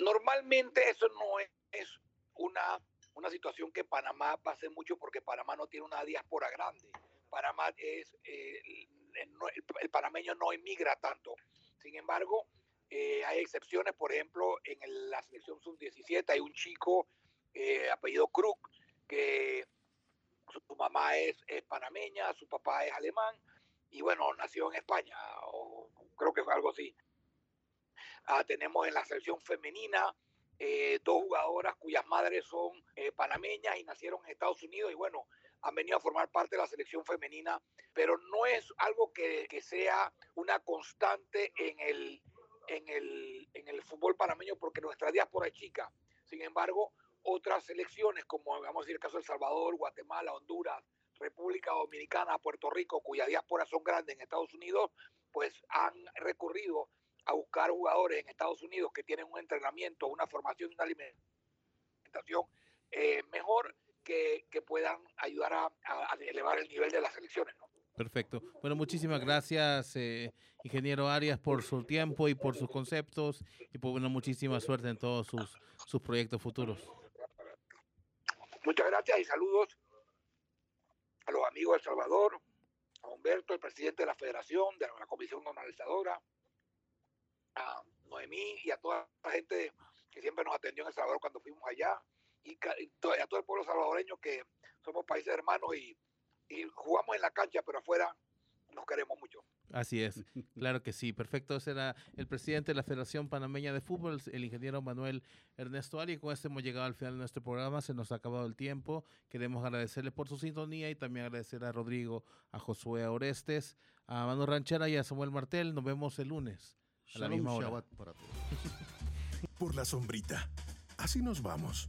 Normalmente eso no es, una, una situación que Panamá pase mucho porque Panamá no tiene una diáspora grande. Panamá es, eh, el- el panameño no emigra tanto. Sin embargo, eh, hay excepciones, por ejemplo, en el- la selección sub-17 hay un chico eh, apellido Krug que su, mamá es, es panameña, su papá es alemán y bueno, nació en España, o creo que fue algo así. Ah, tenemos en la selección femenina eh, dos jugadoras cuyas madres son eh, panameñas y nacieron en Estados Unidos y bueno, han venido a formar parte de la selección femenina, pero no es algo que, que sea una constante en el, en, el, en el fútbol panameño porque nuestra diáspora es chica. Sin embargo, otras selecciones como vamos a decir el caso de El Salvador, Guatemala, Honduras, República Dominicana, Puerto Rico, cuyas diásporas son grandes en Estados Unidos, pues han recurrido a buscar jugadores en Estados Unidos que tienen un entrenamiento, una formación una alimentación eh, mejor que, que puedan ayudar a, elevar el nivel de las selecciones. Perfecto. Bueno, muchísimas gracias, eh, ingeniero Arias, por su tiempo y por sus conceptos y por bueno, muchísima suerte en todos sus, sus proyectos futuros. Muchas gracias y saludos a los amigos de El Salvador, a Humberto, el presidente de la federación, de la comisión normalizadora, a Noemí y a toda la gente que siempre nos atendió en El Salvador cuando fuimos allá, y, a todo el pueblo salvadoreño que somos países hermanos y jugamos en la cancha, pero afuera nos queremos mucho. Así es, claro que sí, perfecto. Ese era el presidente de la Federación Panameña de Fútbol, el ingeniero Manuel Ernesto Ari. Con esto hemos llegado al final de nuestro programa, se nos ha acabado el tiempo. Queremos agradecerle por su sintonía y también agradecer a Rodrigo, a Josué Orestes, a Manu Ranchera y a Samuel Martel. Nos vemos el lunes a la misma hora. Shabbat para todos. por la sombrita. Así nos vamos,